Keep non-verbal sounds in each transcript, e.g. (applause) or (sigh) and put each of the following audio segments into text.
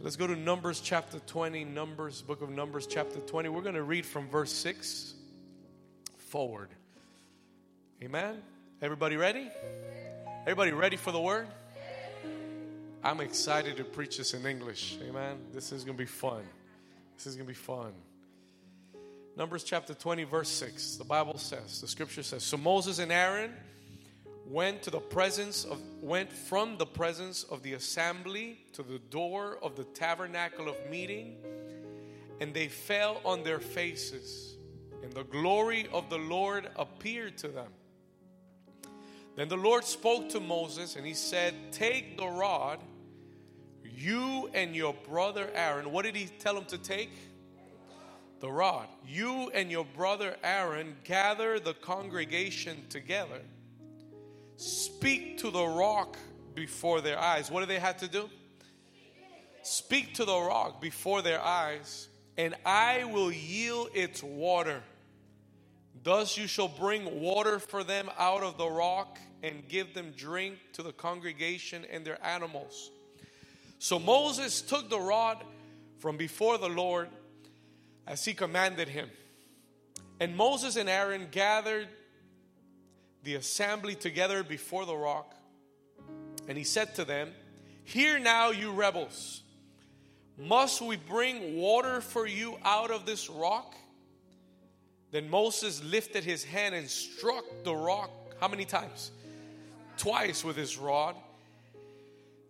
Let's go to Numbers chapter 20. Numbers, book of Numbers chapter 20. We're going to read from verse 6 forward. Amen. Everybody ready? Everybody ready for the word? I'm excited to preach this in English. Amen. This is going to be fun. This is going to be fun. Numbers chapter 20, verse 6. The Bible says, the scripture says, So Moses and Aaron went to the presence of went from the presence of the assembly to the door of the tabernacle of meeting, and they fell on their faces, and the glory of the Lord appeared to them. Then the Lord spoke to Moses and he said, Take the rod, you and your brother Aaron. What did he tell him to take? The rod. You and your brother Aaron gather the congregation together. Speak to the rock before their eyes. What do they have to do? Speak to the rock before their eyes, and I will yield its water. Thus you shall bring water for them out of the rock and give them drink to the congregation and their animals. So Moses took the rod from before the Lord as he commanded him. And Moses and Aaron gathered the assembly together before the rock. And he said to them, Hear now, you rebels, must we bring water for you out of this rock? Then Moses lifted his hand and struck the rock. How many times? twice with his rod.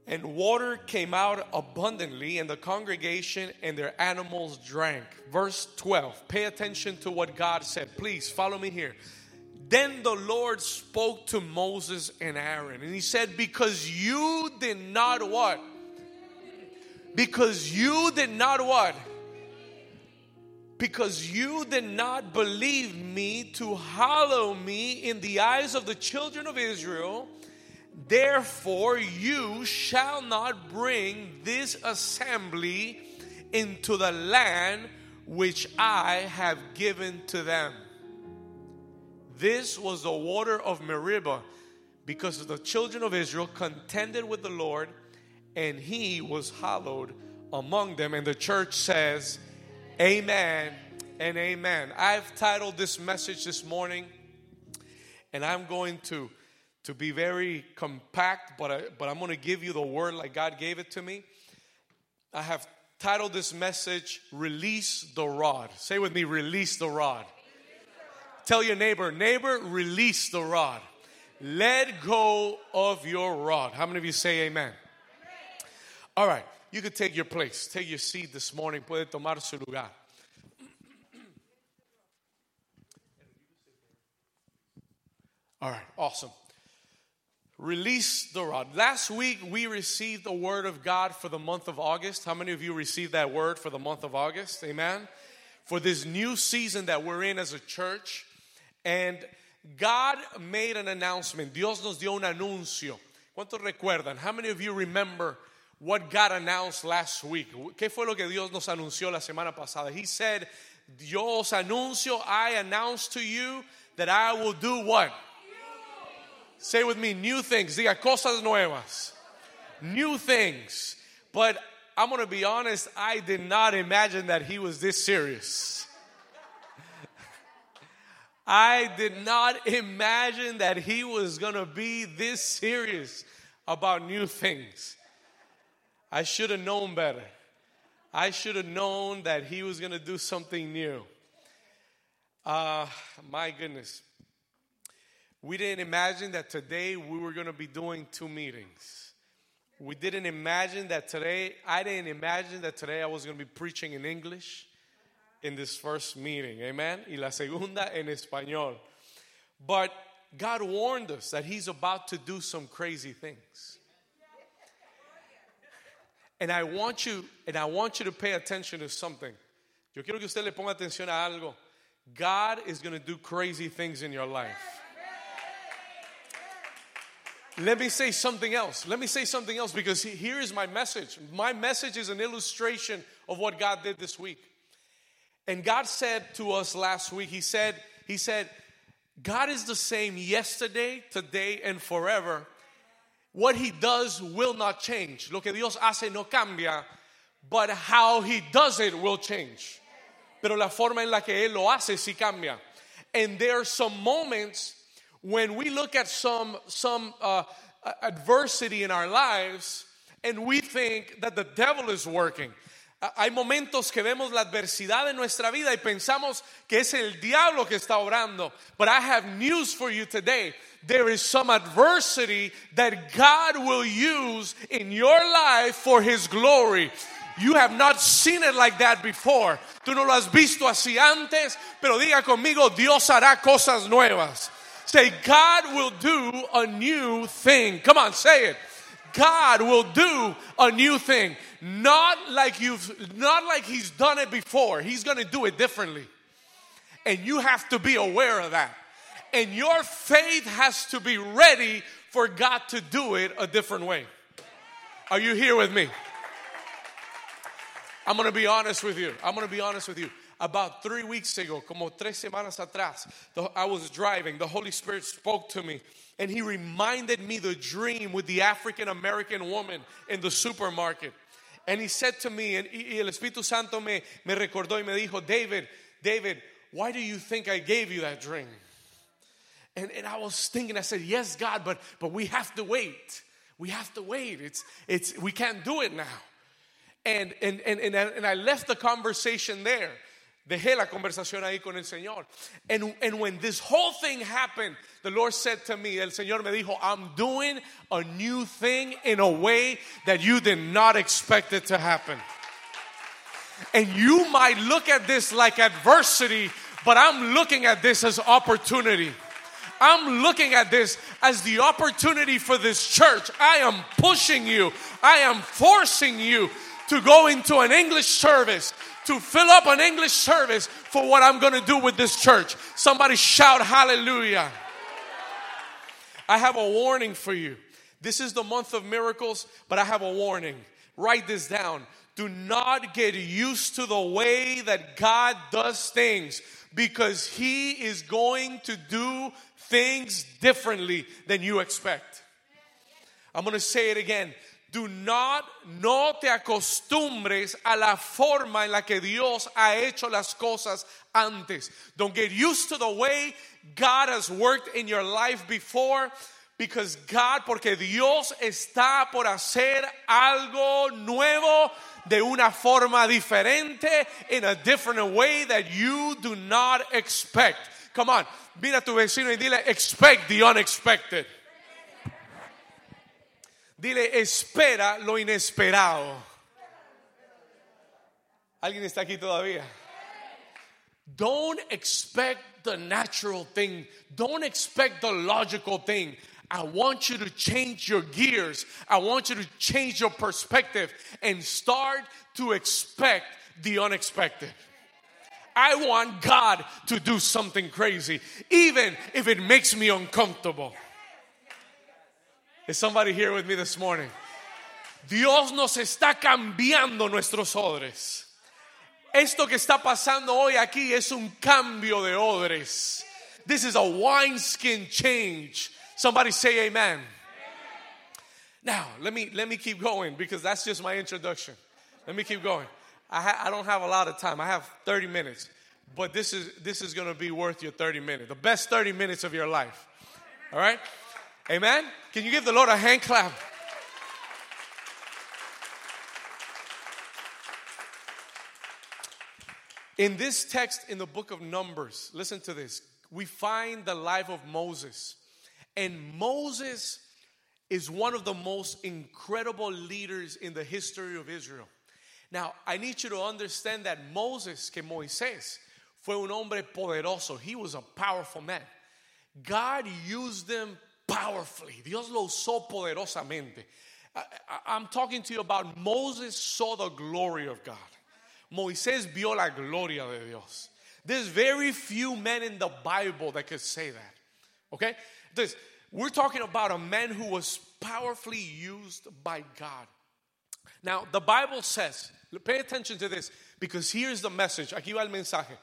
And water came out abundantly, and the congregation and their animals drank. Verse 12. Pay attention to what God said. Please follow me here. Then the Lord spoke to Moses and Aaron, and he said, Because you did not what? Because you did not what? Because you did not believe me to hallow me in the eyes of the children of Israel Therefore, you shall not bring this assembly into the land which I have given to them. This was the water of Meribah, because the children of Israel contended with the Lord, and he was hallowed among them. And the church says, Amen and amen. I've titled this message this morning, and I'm going to to be very compact, but, I, but I'm going to give you the word like God gave it to me. I have titled this message, Release the Rod. Say with me, Release the Rod. Tell your neighbor, neighbor, release the rod. Let go of your rod. How many of you say amen? All right, you can take your place. Take your seat this morning. Puede tomar su lugar. All right, awesome. Release the rod. Last week we received the word of God for the month of August. How many of you received that word for the month of August? Amen. For this new season that we're in as a church. And God made an announcement. Dios nos dio un anuncio. ¿Cuántos recuerdan? How many of you remember what God announced last week? ¿Qué fue lo que Dios nos anunció la semana pasada? He said, Dios anuncio, I announce to you that I will do what? Say with me, new things. Diga cosas nuevas. New things. But I'm going to be honest, I did not imagine that he was this serious. I did not imagine that he was going to be this serious about new things. I should have known better. I should have known that he was going to do something new. Uh, my goodness. We didn't imagine that today we were going to be doing two meetings. We didn't imagine that today, I didn't imagine that today I was going to be preaching in English in this first meeting. Amen. Y la segunda en español. But God warned us that He's about to do some crazy things. And I want you, and I want you to pay attention to something. Yo quiero que usted le ponga atención a algo. God is going to do crazy things in your life. Let me say something else. Let me say something else because here is my message. My message is an illustration of what God did this week. And God said to us last week, He said, He said, God is the same yesterday, today, and forever. What He does will not change. Lo que Dios hace no cambia. but how he does it will change. Pero la forma en la que él lo hace sí cambia. And there are some moments when we look at some some uh, adversity in our lives and we think that the devil is working. Hay momentos que vemos la adversidad en nuestra vida y pensamos que es el diablo que está obrando. But I have news for you today. There is some adversity that God will use in your life for his glory. You have not seen it like that before. Tú no lo has visto así antes, pero diga conmigo, Dios hará cosas nuevas. Say, God will do a new thing. Come on, say it. God will do a new thing. Not like you've not like he's done it before. He's going to do it differently. And you have to be aware of that. And your faith has to be ready for God to do it a different way. Are you here with me? I'm going to be honest with you. I'm going to be honest with you. About three weeks ago, como tres semanas atrás, I was driving. The Holy Spirit spoke to me and He reminded me the dream with the African American woman in the supermarket. And He said to me, and el Espíritu Santo me, me recordó y me dijo, David, David, why do you think I gave you that dream? And, and I was thinking, I said, Yes, God, but, but we have to wait. We have to wait. It's, it's, we can't do it now. And, and, and, and, I, and I left the conversation there. Dejé la conversación ahí con el Señor. And, and when this whole thing happened, the Lord said to me, El Señor me dijo, I'm doing a new thing in a way that you did not expect it to happen. And you might look at this like adversity, but I'm looking at this as opportunity. I'm looking at this as the opportunity for this church. I am pushing you, I am forcing you to go into an English service, to fill up an English service for what I'm going to do with this church. Somebody shout hallelujah. I have a warning for you. This is the month of miracles, but I have a warning. Write this down. Do not get used to the way that God does things because He is going to do things differently than you expect. I'm going to say it again do not, no te acostumbres a la forma en la que Dios ha hecho las cosas antes. Don't get used to the way God has worked in your life before. Because God, porque Dios está por hacer algo nuevo de una forma diferente, in a different way that you do not expect. Come on, mira a tu vecino y dile, expect the unexpected. Dile, espera lo inesperado. ¿Alguien está aquí todavía? Don't expect the natural thing. Don't expect the logical thing. I want you to change your gears. I want you to change your perspective and start to expect the unexpected. I want God to do something crazy, even if it makes me uncomfortable. Is somebody here with me this morning? Dios nos está cambiando nuestros odres. Esto que está pasando hoy aquí es un cambio de odres. This is a wineskin change. Somebody say amen. Now, let me let me keep going because that's just my introduction. Let me keep going. I, ha- I don't have a lot of time. I have 30 minutes. But this is this is going to be worth your 30 minutes. The best 30 minutes of your life. All right? Amen? Can you give the Lord a hand clap? In this text in the book of Numbers, listen to this. We find the life of Moses. And Moses is one of the most incredible leaders in the history of Israel. Now, I need you to understand that Moses, que Moisés, fue un hombre poderoso. He was a powerful man. God used them powerfully. Dios lo usó poderosamente. I, am talking to you about Moses saw the glory of God. Moisés vio la gloria de Dios. There's very few men in the Bible that could say that. Okay? This, we're talking about a man who was powerfully used by God. Now, the Bible says, pay attention to this because here's the message. Aquí va el mensaje.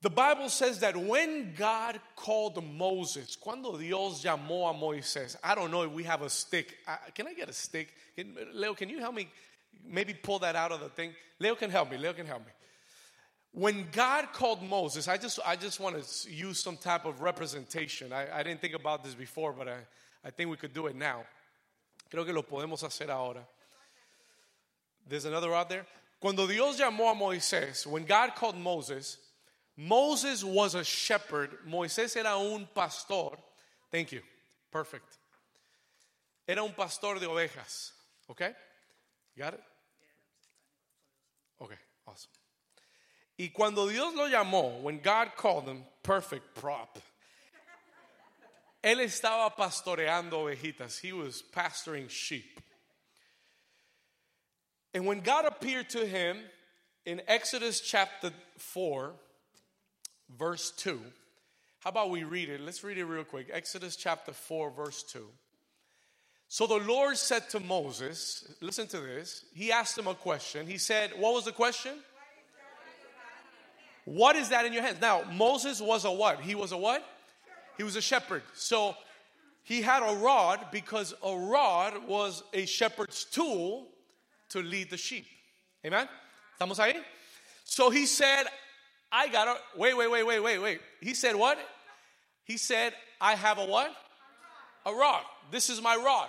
The Bible says that when God called Moses, cuando Dios llamó a Moisés, I don't know if we have a stick. can I get a stick? Can, Leo, can you help me maybe pull that out of the thing. Leo can help me. Leo can help me. When God called Moses, I just I just want to use some type of representation. I, I didn't think about this before, but I, I think we could do it now. Creo que lo podemos hacer ahora. There's another out there. Cuando Dios llamó a Moisés, when God called Moses, Moses was a shepherd. Moisés era un pastor. Thank you. Perfect. Era un pastor de ovejas. Okay? got it? Okay, awesome. Y cuando Dios lo llamó, when God called him, perfect prop. Él estaba pastoreando ovejitas. He was pastoring sheep. And when God appeared to him in Exodus chapter 4, verse 2, how about we read it? Let's read it real quick. Exodus chapter 4, verse 2. So the Lord said to Moses, listen to this. He asked him a question. He said, What was the question? What is that in your hands? Now, Moses was a what? He was a what? He was a shepherd. So he had a rod because a rod was a shepherd's tool to lead the sheep. Amen? Estamos ahí? So he said, I got a, wait, wait, wait, wait, wait, wait. He said what? He said, I have a what? A rod. This is my rod.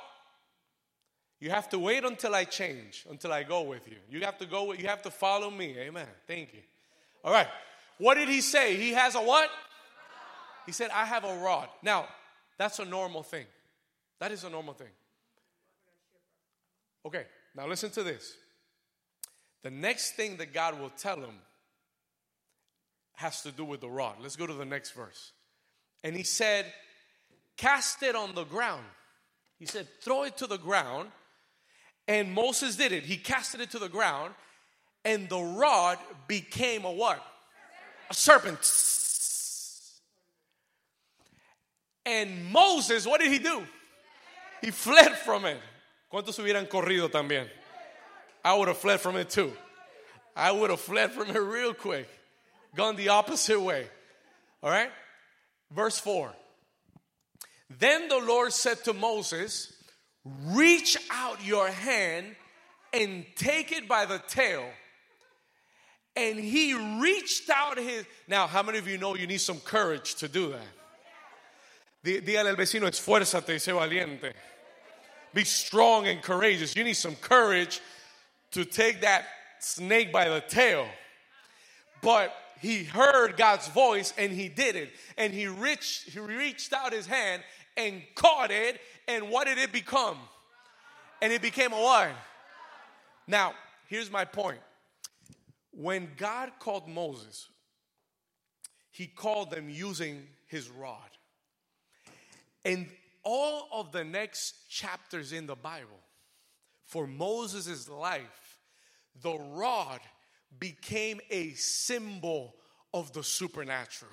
You have to wait until I change, until I go with you. You have to go, you have to follow me. Amen. Thank you. All right. What did he say? He has a what? He said, I have a rod. Now, that's a normal thing. That is a normal thing. Okay, now listen to this. The next thing that God will tell him has to do with the rod. Let's go to the next verse. And he said, Cast it on the ground. He said, Throw it to the ground. And Moses did it. He casted it to the ground, and the rod became a what? A serpent. And Moses, what did he do? He fled from it. ¿Cuántos hubieran corrido también? I would have fled from it too. I would have fled from it real quick, gone the opposite way. All right? Verse 4. Then the Lord said to Moses, Reach out your hand and take it by the tail. And he reached out his. Now, how many of you know you need some courage to do that? Dígale al vecino, esfuérzate, sé valiente. Be strong and courageous. You need some courage to take that snake by the tail. But he heard God's voice and he did it. And he reached, he reached out his hand and caught it. And what did it become? And it became a what? Now, here's my point. When God called Moses, he called them using his rod. And all of the next chapters in the Bible, for Moses' life, the rod became a symbol of the supernatural.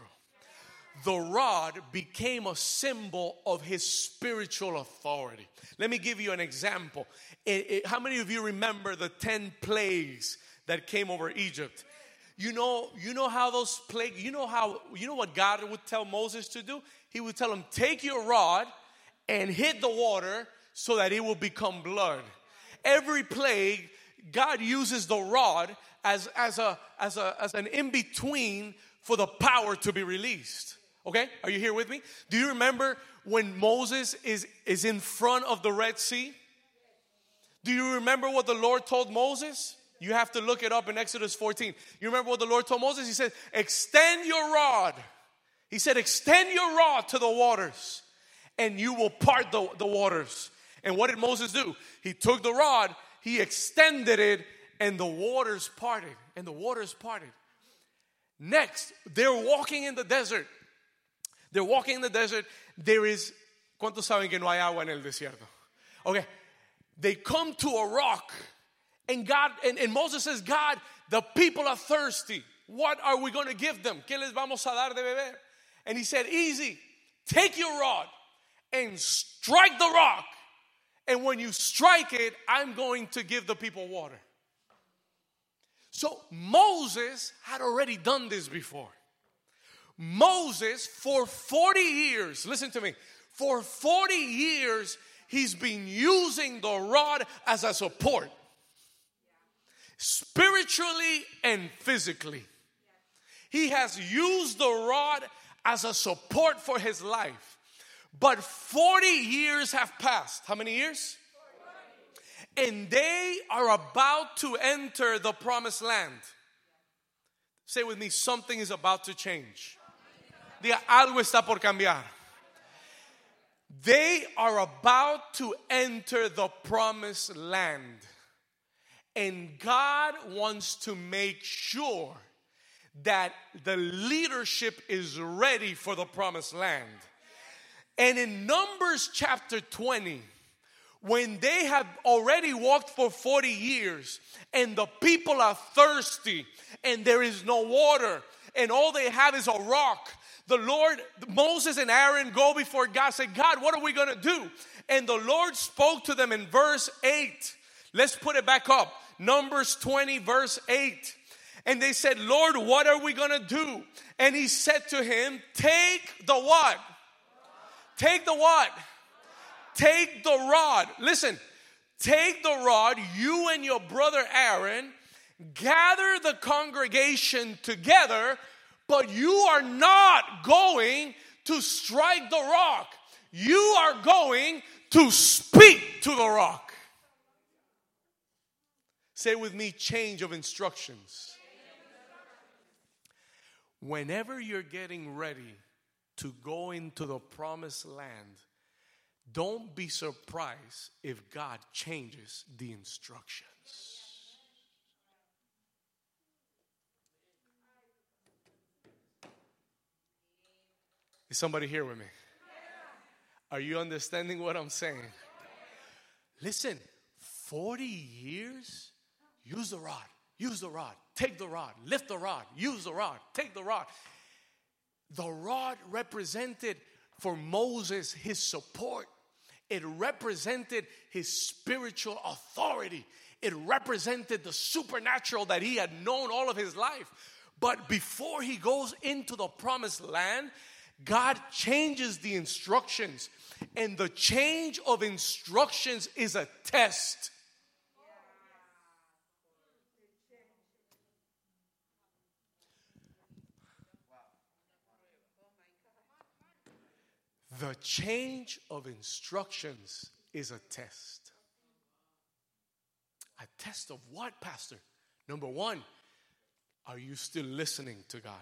The rod became a symbol of his spiritual authority. Let me give you an example. It, it, how many of you remember the 10 plagues that came over Egypt? You know, you know how those plagues, you know how, you know what God would tell Moses to do? He would tell him, Take your rod and hit the water so that it will become blood. Every plague, God uses the rod as, as, a, as, a, as an in between for the power to be released. Okay? Are you here with me? Do you remember when Moses is, is in front of the Red Sea? Do you remember what the Lord told Moses? You have to look it up in Exodus 14. You remember what the Lord told Moses? He said, Extend your rod. He said, Extend your rod to the waters and you will part the, the waters. And what did Moses do? He took the rod, he extended it, and the waters parted. And the waters parted. Next, they're walking in the desert. They're walking in the desert. There is, ¿cuántos saben que no hay agua en el desierto? Okay. They come to a rock, and God, and, and Moses says, God, the people are thirsty. What are we going to give them? ¿Qué les vamos a dar de beber? And he said, Easy. Take your rod and strike the rock. And when you strike it, I'm going to give the people water. So Moses had already done this before. Moses, for 40 years, listen to me, for 40 years, he's been using the rod as a support. spiritually and physically. He has used the rod as a support for his life. But 40 years have passed. How many years? And they are about to enter the promised land. Say with me, something is about to change. Diga, algo está por cambiar. They are about to enter the promised land. And God wants to make sure that the leadership is ready for the promised land. And in Numbers chapter 20, when they have already walked for 40 years and the people are thirsty and there is no water and all they have is a rock, the Lord, Moses and Aaron go before God, say, God, what are we gonna do? And the Lord spoke to them in verse 8. Let's put it back up. Numbers 20, verse 8. And they said, Lord, what are we gonna do? And he said to him, Take the what? Take the what? Take the rod. Listen, take the rod, you and your brother Aaron, gather the congregation together, but you are not going to strike the rock. You are going to speak to the rock. Say with me change of instructions. Whenever you're getting ready to go into the promised land, don't be surprised if God changes the instructions. Is somebody here with me? Are you understanding what I'm saying? Listen, 40 years, use the rod, use the rod, take the rod, lift the rod, use the rod, take the rod. The rod represented for Moses his support. It represented his spiritual authority. It represented the supernatural that he had known all of his life. But before he goes into the promised land, God changes the instructions. And the change of instructions is a test. The change of instructions is a test. A test of what, Pastor? Number one, are you still listening to God?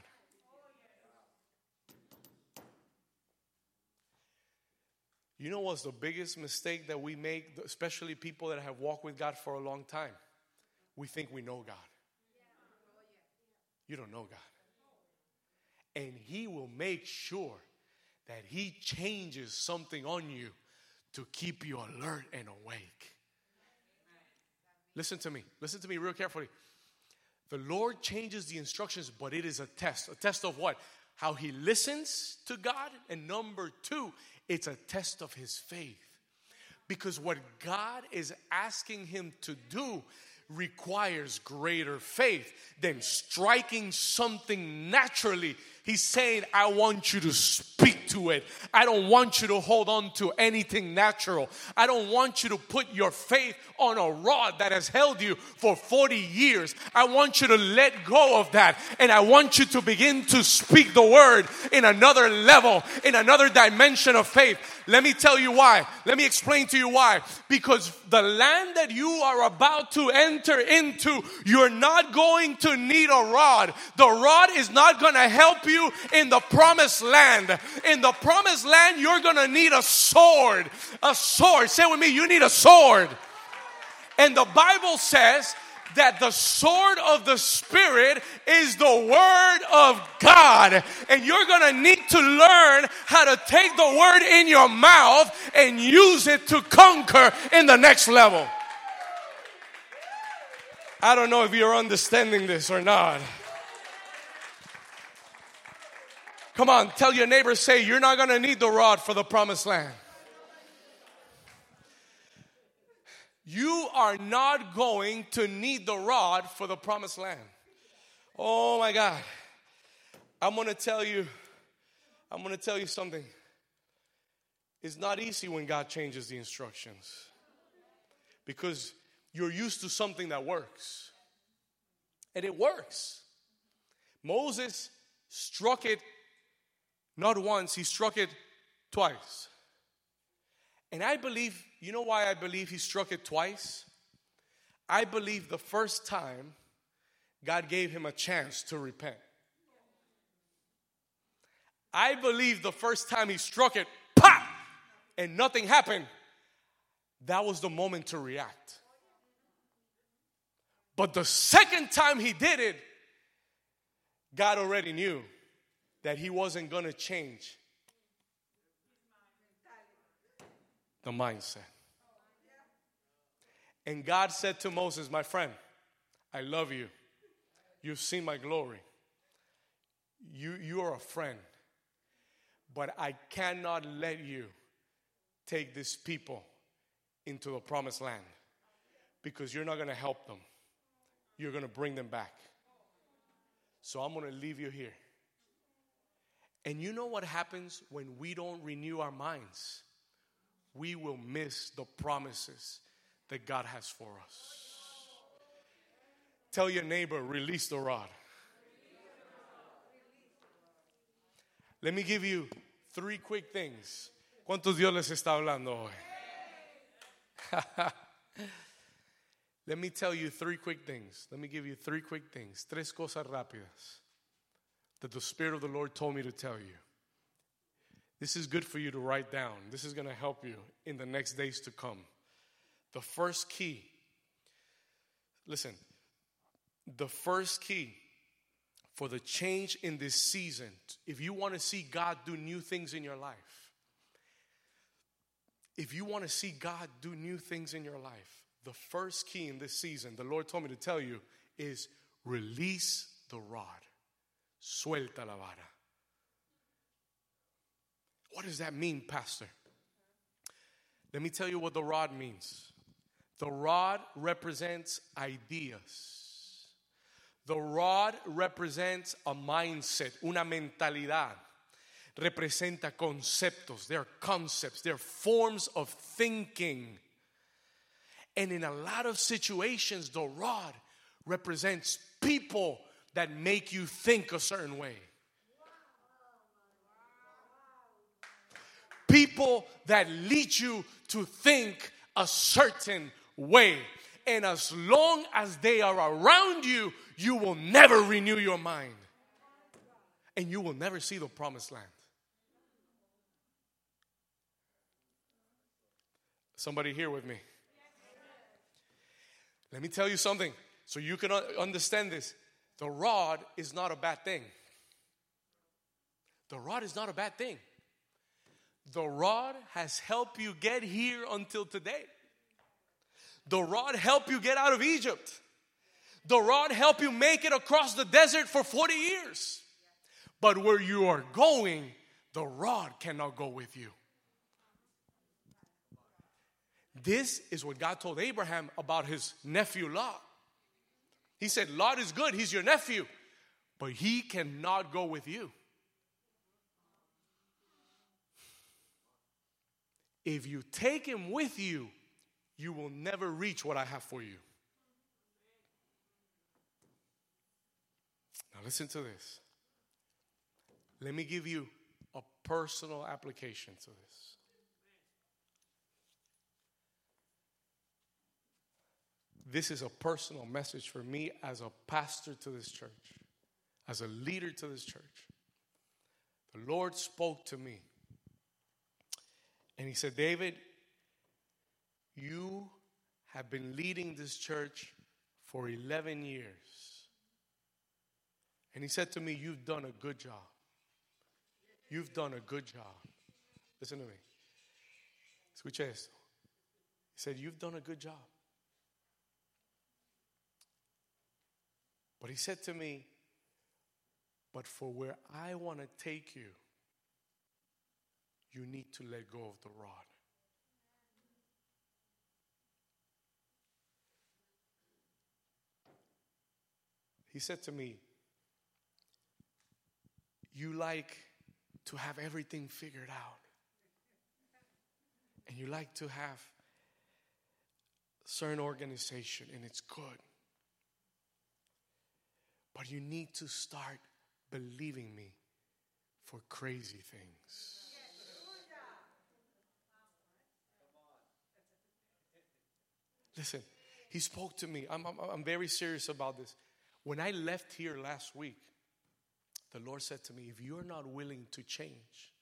You know what's the biggest mistake that we make, especially people that have walked with God for a long time? We think we know God. You don't know God. And He will make sure that He changes something on you to keep you alert and awake. Listen to me. Listen to me real carefully. The Lord changes the instructions, but it is a test. A test of what? How He listens to God. And number two, it's a test of His faith. Because what God is asking Him to do requires greater faith than striking something naturally. He's saying, I want you to speak to it. I don't want you to hold on to anything natural. I don't want you to put your faith on a rod that has held you for 40 years. I want you to let go of that. And I want you to begin to speak the word in another level, in another dimension of faith. Let me tell you why. Let me explain to you why. Because the land that you are about to enter into, you're not going to need a rod. The rod is not going to help you in the promised land. In the promised land, you're going to need a sword. A sword. Say with me, you need a sword. And the Bible says that the sword of the Spirit is the Word of God. And you're going to need to learn how to take the Word in your mouth and use it to conquer in the next level. I don't know if you're understanding this or not. Come on, tell your neighbor, say, you're not going to need the rod for the promised land. You are not going to need the rod for the promised land. Oh my God. I'm to tell you, I'm to tell you something. It's not easy when God changes the instructions because you're used to something that works. And it works. Moses struck it not once, he struck it twice. And I believe, you know why I believe he struck it twice? I believe the first time God gave him a chance to repent. I believe the first time he struck it, pop, and nothing happened, that was the moment to react. But the second time he did it, God already knew that he wasn't going to change the mindset. And God said to Moses, My friend, I love you. You've seen my glory. You, you are a friend. But I cannot let you take these people into the promised land because you're not going to help them. You're going to bring them back. So I'm going to leave you here. And you know what happens when we don't renew our minds? We will miss the promises that God has for us. Tell your neighbor, release the rod. Let me give you three quick things. ¿Cuántos Dios les está hablando hoy? (laughs) Let me tell you three quick things. Let me give you three quick things. Tres cosas rápidas that the Spirit of the Lord told me to tell you. This is good for you to write down. This is going to help you in the next days to come. The first key, listen, the first key for the change in this season, if you want to see God do new things in your life, if you want to see God do new things in your life, the first key in this season, the Lord told me to tell you, is release the rod. Suelta la vara. What does that mean, Pastor? Let me tell you what the rod means. The rod represents ideas. The rod represents a mindset, una mentalidad. Representa conceptos. They're concepts. They're forms of thinking. And in a lot of situations, the rod represents people that make you think a certain way. People that lead you to think a certain way. And as long as they are around you, you will never renew your mind. And you will never see the promised land. Somebody here with me? Let me tell you something so you can understand this. The rod is not a bad thing. The rod is not a bad thing. The rod has helped you get here until today. The rod helped you get out of Egypt. The rod helped you make it across the desert for 40 years. But where you are going, the rod cannot go with you. This is what God told Abraham about his nephew Lot. He said, Lot is good, he's your nephew, but he cannot go with you. If you take him with you, you will never reach what I have for you. Now, listen to this. Let me give you a personal application to this. This is a personal message for me as a pastor to this church, as a leader to this church. The Lord spoke to me. And He said, David, you have been leading this church for 11 years. And He said to me, You've done a good job. You've done a good job. Listen to me. Escucha esto. He said, You've done a good job. But he said to me, But for where I want to take you, you need to let go of the rod. He said to me, You like to have everything figured out, and you like to have certain organization, and it's good. But you need to start believing me for crazy things. Listen, he spoke to me. I'm, I'm, I'm very serious about this. When I left here last week, the Lord said to me, If you're not willing to change,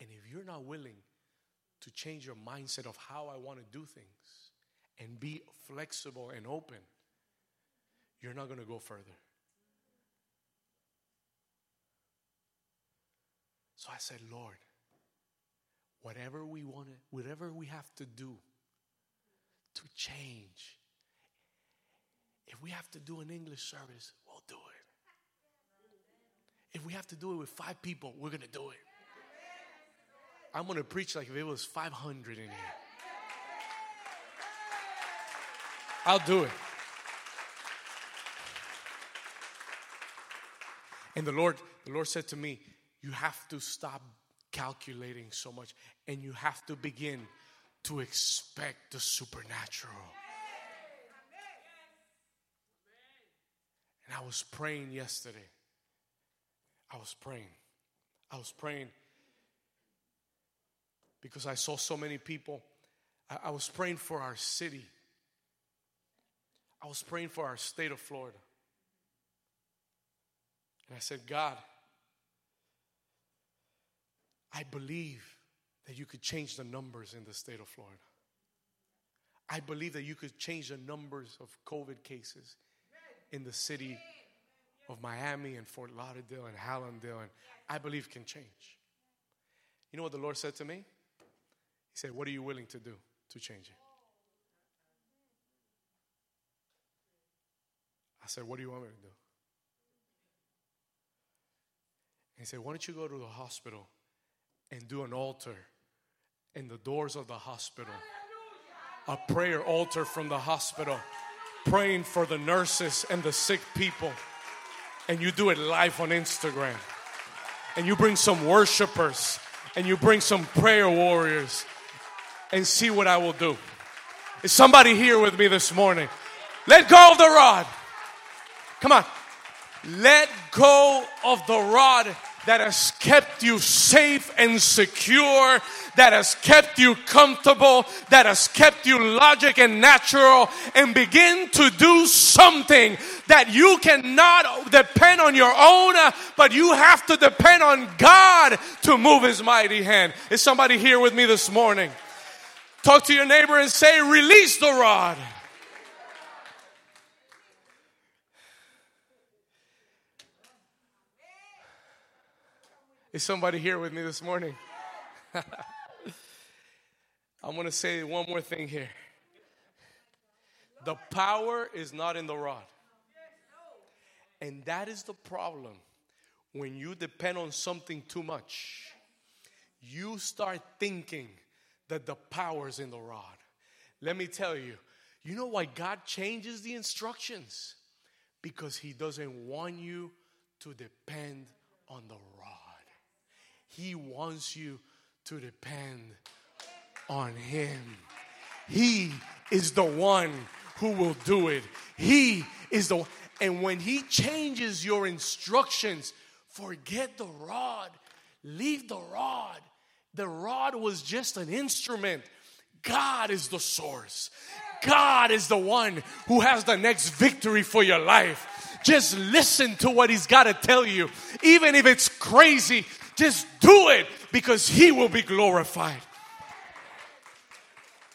and if you're not willing to change your mindset of how I want to do things and be flexible and open, you're not going to go further. So I said, Lord, whatever we want whatever we have to do to change, if we have to do an English service, we'll do it. If we have to do it with five people, we're going to do it. I'm going to preach like if it was 500 in here. I'll do it. And the Lord, the Lord said to me, You have to stop calculating so much and you have to begin to expect the supernatural. And I was praying yesterday. I was praying. I was praying because I saw so many people. I, I was praying for our city. I was praying for our state of Florida. And I said, God, I believe that you could change the numbers in the state of Florida. I believe that you could change the numbers of COVID cases in the city of Miami and Fort Lauderdale and Hallandale, and I believe can change. You know what the Lord said to me? He said, What are you willing to do to change it? I said, What do you want me to do? And he said, Why don't you go to the hospital and do an altar in the doors of the hospital? A prayer altar from the hospital, praying for the nurses and the sick people. And you do it live on Instagram. And you bring some worshipers and you bring some prayer warriors and see what I will do. Is somebody here with me this morning? Let go of the rod. Come on. Let go of the rod that has kept you safe and secure, that has kept you comfortable, that has kept you logic and natural, and begin to do something that you cannot depend on your own, uh, but you have to depend on God to move His mighty hand. Is somebody here with me this morning? Talk to your neighbor and say, Release the rod. Is somebody here with me this morning? I'm going to say one more thing here. The power is not in the rod. And that is the problem when you depend on something too much. You start thinking that the power's in the rod. Let me tell you, you know why God changes the instructions? Because He doesn't want you to depend on the rod. He wants you to depend on Him. He is the one who will do it. He is the one. and when he changes your instructions, forget the rod. Leave the rod. The rod was just an instrument. God is the source. God is the one who has the next victory for your life. Just listen to what he's got to tell you. Even if it's crazy, just do it because he will be glorified.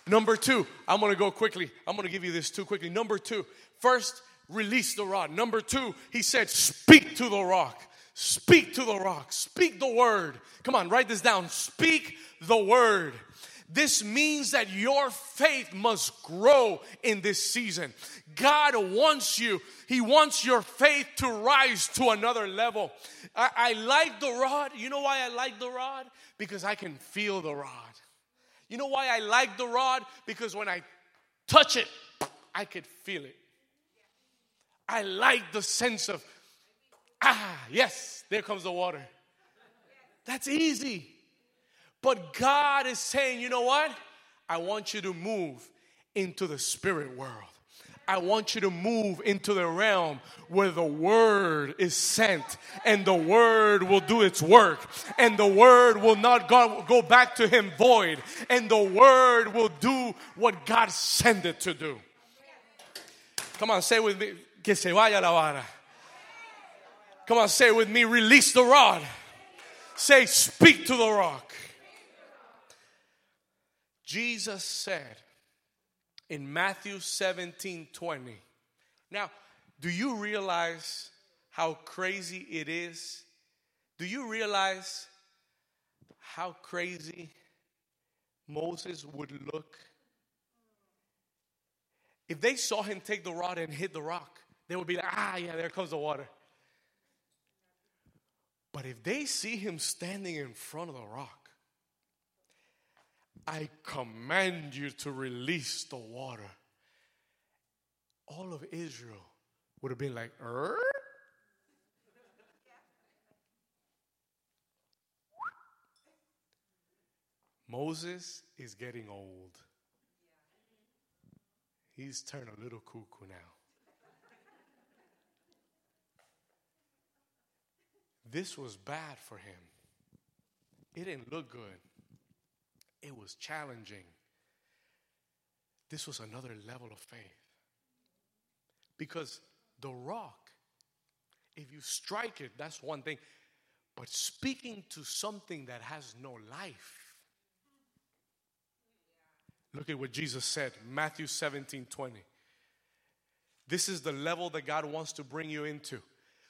Number two, I'm gonna go quickly. I'm gonna give you this too quickly. Number two, first, release the rod. Number two, he said, speak to the rock. Speak to the rock. Speak the word. Come on, write this down. Speak the word. This means that your faith must grow in this season. God wants you, He wants your faith to rise to another level. I, I, like the rod. You know why I like the rod? Because I can feel the rod. You know why I like the rod? Because when I touch it, I could feel it. I like the sense of Ah, yes, there comes the water. That's easy. But God is saying, you know what? I want you to move into the spirit world. I want you to move into the realm where the word is sent and the word will do its work and the word will not go, back to him void and the word will do what God sent it to do. Come on, say with me, que se vaya la vara. Come on, say with me, release the rod. Say, speak to the rock. Jesus said in Matthew 17 20. Now, do you realize how crazy it is? Do you realize how crazy Moses would look? If they saw him take the rod and hit the rock, they would be like, ah, yeah, there comes the water. But if they see him standing in front of the rock, I command you to release the water. All of Israel would have been like, er? Moses is getting old. He's turned a little cuckoo now. This was bad for him. It didn't look good. It was challenging. This was another level of faith. Because the rock, if you strike it, that's one thing. But speaking to something that has no life. Look at what Jesus said, Matthew 17 20. This is the level that God wants to bring you into.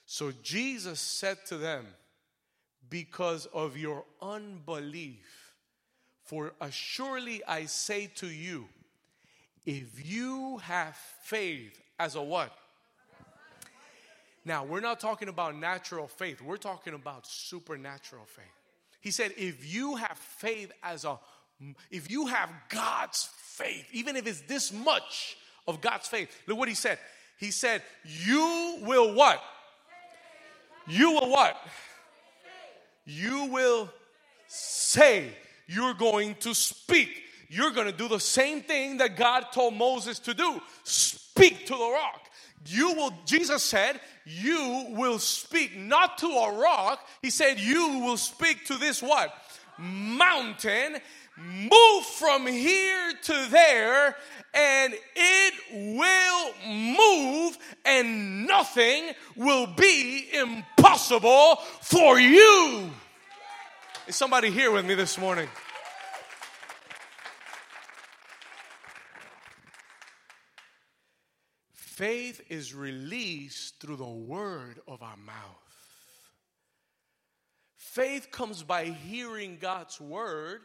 So Jesus said to them, Because of your unbelief, for assuredly I say to you, if you have faith as a what? Now, we're not talking about natural faith, we're talking about supernatural faith. He said, if you have faith as a, if you have God's faith, even if it's this much of God's faith, look what he said. He said, you will what? You will what? You will say. You're going to speak. You're going to do the same thing that God told Moses to do speak to the rock. You will, Jesus said, you will speak not to a rock. He said, you will speak to this what? Mountain. Move from here to there and it will move and nothing will be impossible for you. Is somebody here with me this morning? Faith is released through the word of our mouth. Faith comes by hearing God's word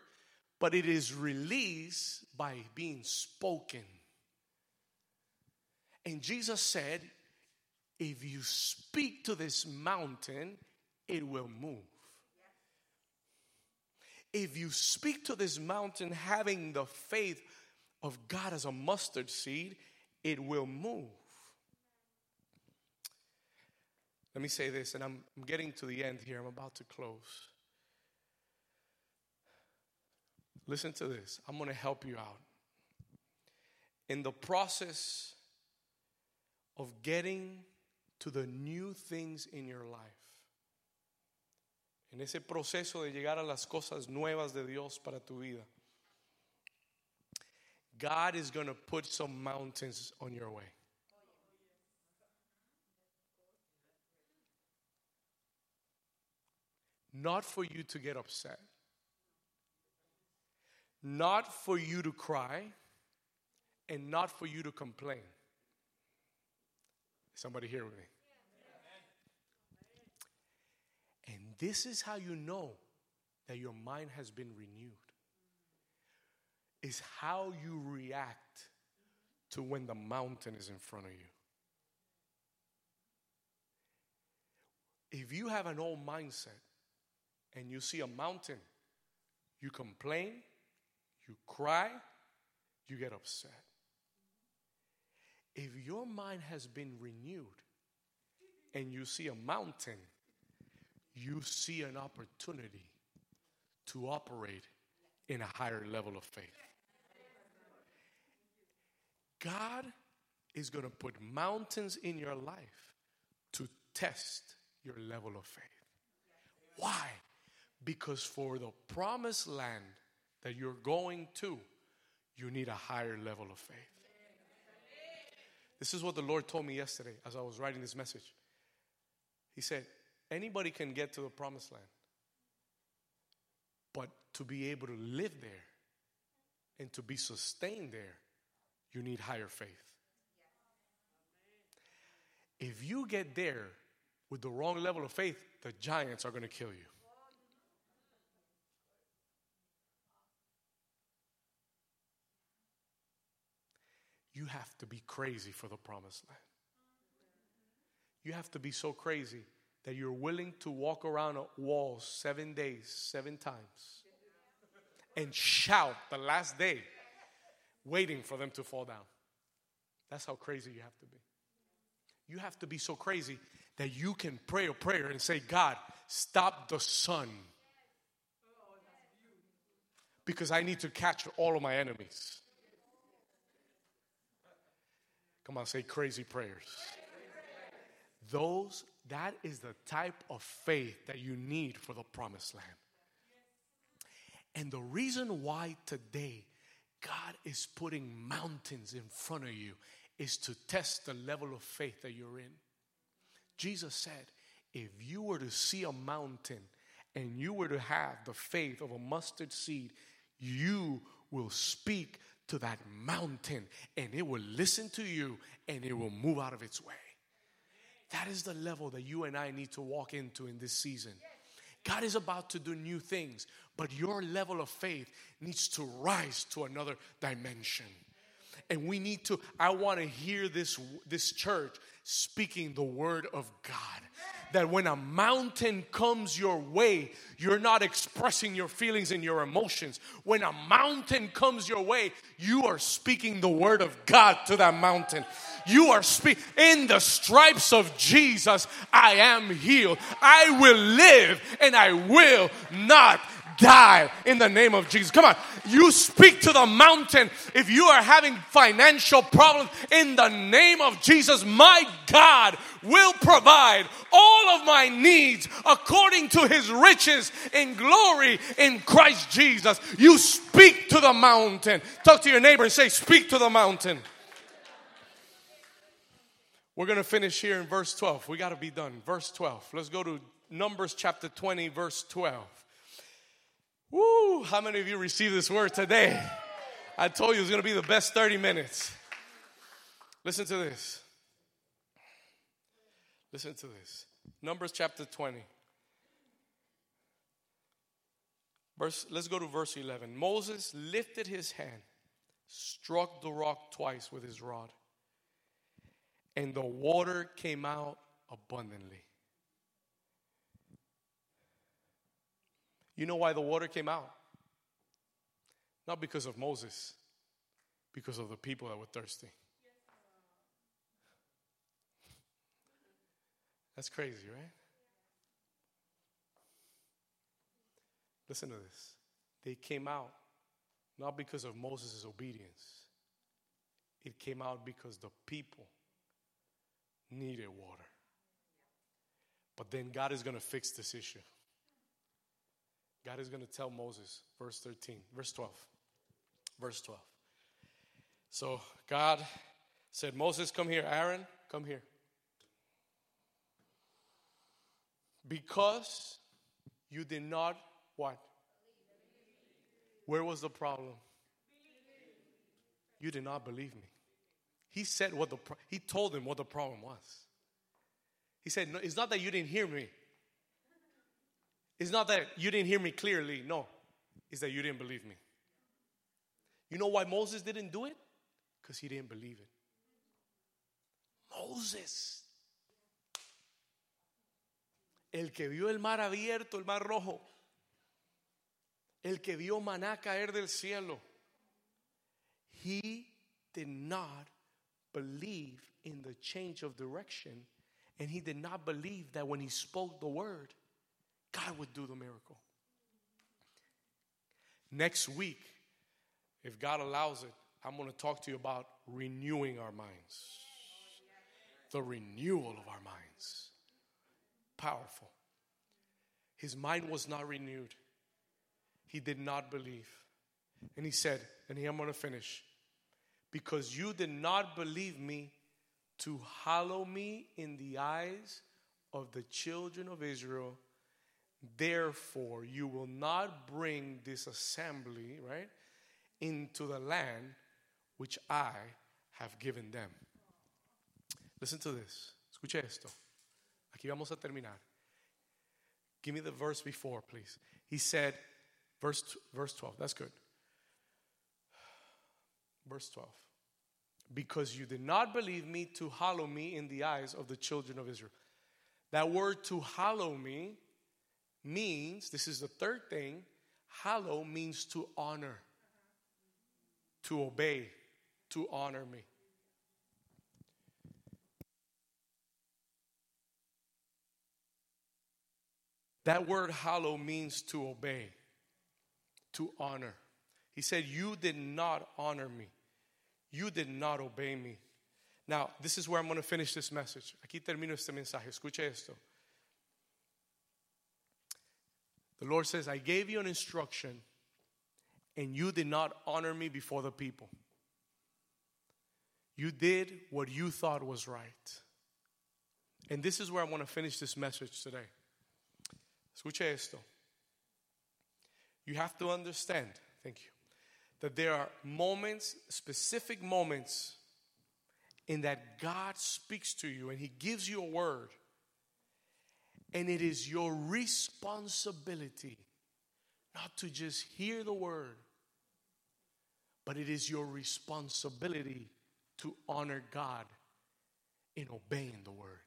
but it is released by being spoken. And Jesus said, if you speak to this mountain, it will move. If you speak to this mountain having the faith of God as a mustard seed, it will move. Let me say this, and I'm, I'm getting to the end here. I'm about to close. Listen to this. I'm going to help you out. In the process of getting to the new things in your life, en ese proceso de llegar a las cosas nuevas de Dios para tu vida, God is going to put some mountains on your way. Not for you to get upset not for you to cry and not for you to complain. Somebody here with me. And this is how you know that your mind has been renewed. Is how you react to when the mountain is in front of you. If you have an old mindset and you see a mountain, you complain, you cry, you get upset. If your mind has been renewed and you see a mountain, you see an opportunity to operate in a higher level of faith. God is going to put mountains in your life to test your level of faith. Why? Because for the promised land that you're going to, you need a higher level of faith. This is what the Lord told me yesterday as I was writing this message. He said, Anybody can get to the promised land, but to be able to live there and to be sustained there, you need higher faith. If you get there with the wrong level of faith, the giants are going to kill you. You have to be crazy for the promised land. You have to be so crazy that you're willing to walk around walls seven days, seven times, and shout the last day, waiting for them to fall down. That's how crazy you have to be. You have to be so crazy that you can pray a prayer and say, God, stop the sun. Because I need to catch all of my enemies. Come on, say crazy prayers. Those, that is the type of faith that you need for the promised land. And the reason why today God is putting mountains in front of you is to test the level of faith that you're in. Jesus said, if you were to see a mountain and you were to have the faith of a mustard seed, you will speak to that mountain and it will listen to you and it will move out of its way. That is the level that you and I need to walk into in this season. God is about to do new things, but your level of faith needs to rise to another dimension. And we need to, I want to hear this, this church speaking the word of God that when a mountain comes your way, you're not expressing your feelings and your emotions. When a mountain comes your way, you are speaking the word of God to that mountain. You are speaking, in the stripes of Jesus, I am healed. I will live and I will not die in the name of Jesus. Come on. You speak to the mountain. If you are having financial problems in the name of Jesus, my God will provide all of my needs according to his riches in glory in Christ Jesus. You speak to the mountain. Talk to your neighbor and say, Speak to the mountain. We're going to finish here in verse 12. We got to be done. Verse 12. Let's go to Numbers chapter 20, verse 12. Woo! How many of you received this word today? I told you it was going to be the best 30 minutes. Listen to this. Listen to this. Numbers chapter 20. Verse, let's go to verse 11. Moses lifted his hand, struck the rock twice with his rod, and the water came out abundantly. You know why the water came out? Not because of Moses, because of the people that were thirsty. That's crazy, right? Listen to this. They came out not because of Moses' obedience, it came out because the people needed water. But then God is going to fix this issue. God is going to tell Moses, verse 13, verse 12. Verse 12. So God said, Moses, come here. Aaron, come here. Because you did not what? Where was the problem? You did not believe me. He said what the pro- he told him what the problem was. He said, no, "It's not that you didn't hear me. It's not that you didn't hear me clearly. No, it's that you didn't believe me. You know why Moses didn't do it? Because he didn't believe it. Moses. El que vio el mar abierto, el mar rojo. El que vio maná caer del cielo. He did not believe in the change of direction. And he did not believe that when he spoke the word, God would do the miracle. Next week, if God allows it, I'm going to talk to you about renewing our minds. The renewal of our minds. Powerful. His mind was not renewed. He did not believe. And he said, and here I'm going to finish. Because you did not believe me to hallow me in the eyes of the children of Israel, therefore you will not bring this assembly, right, into the land which I have given them. Listen to this. Escuche esto. Aquí vamos a terminar. Give me the verse before, please. He said, verse, verse 12. That's good. Verse 12. Because you did not believe me to hallow me in the eyes of the children of Israel. That word to hallow me means, this is the third thing, hallow means to honor, to obey, to honor me. That word hallow means to obey, to honor. He said, You did not honor me. You did not obey me. Now, this is where I'm going to finish this message. Aquí termino este mensaje. Escuche esto. The Lord says, I gave you an instruction and you did not honor me before the people. You did what you thought was right. And this is where I want to finish this message today. Escuche esto. You have to understand, thank you, that there are moments, specific moments, in that God speaks to you and He gives you a word. And it is your responsibility not to just hear the word, but it is your responsibility to honor God in obeying the word.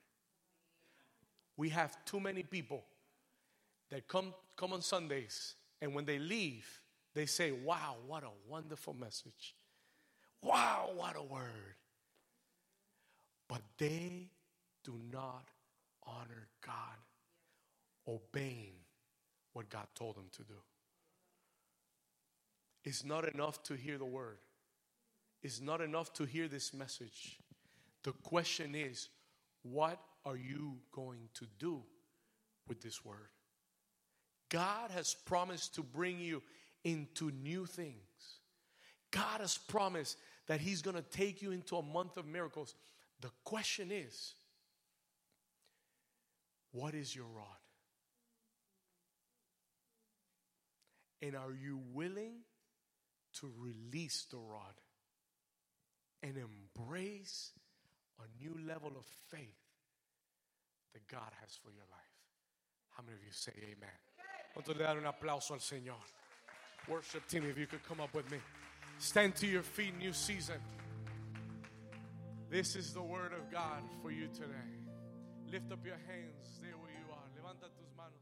We have too many people that come, come on Sundays, and when they leave, they say, Wow, what a wonderful message. Wow, what a word. But they do not honor God, obeying what God told them to do. It's not enough to hear the word, it's not enough to hear this message. The question is, what are you going to do with this word? God has promised to bring you into new things. God has promised that He's going to take you into a month of miracles. The question is, what is your rod? And are you willing to release the rod and embrace a new level of faith that God has for your life? How many of you say amen? ¿Cuántos le dan un aplauso al Señor? Worship team, if you could come up with me. Stand to your feet, new season. This is the word of God for you today. Lift up your hands there where you are. Levanta tus manos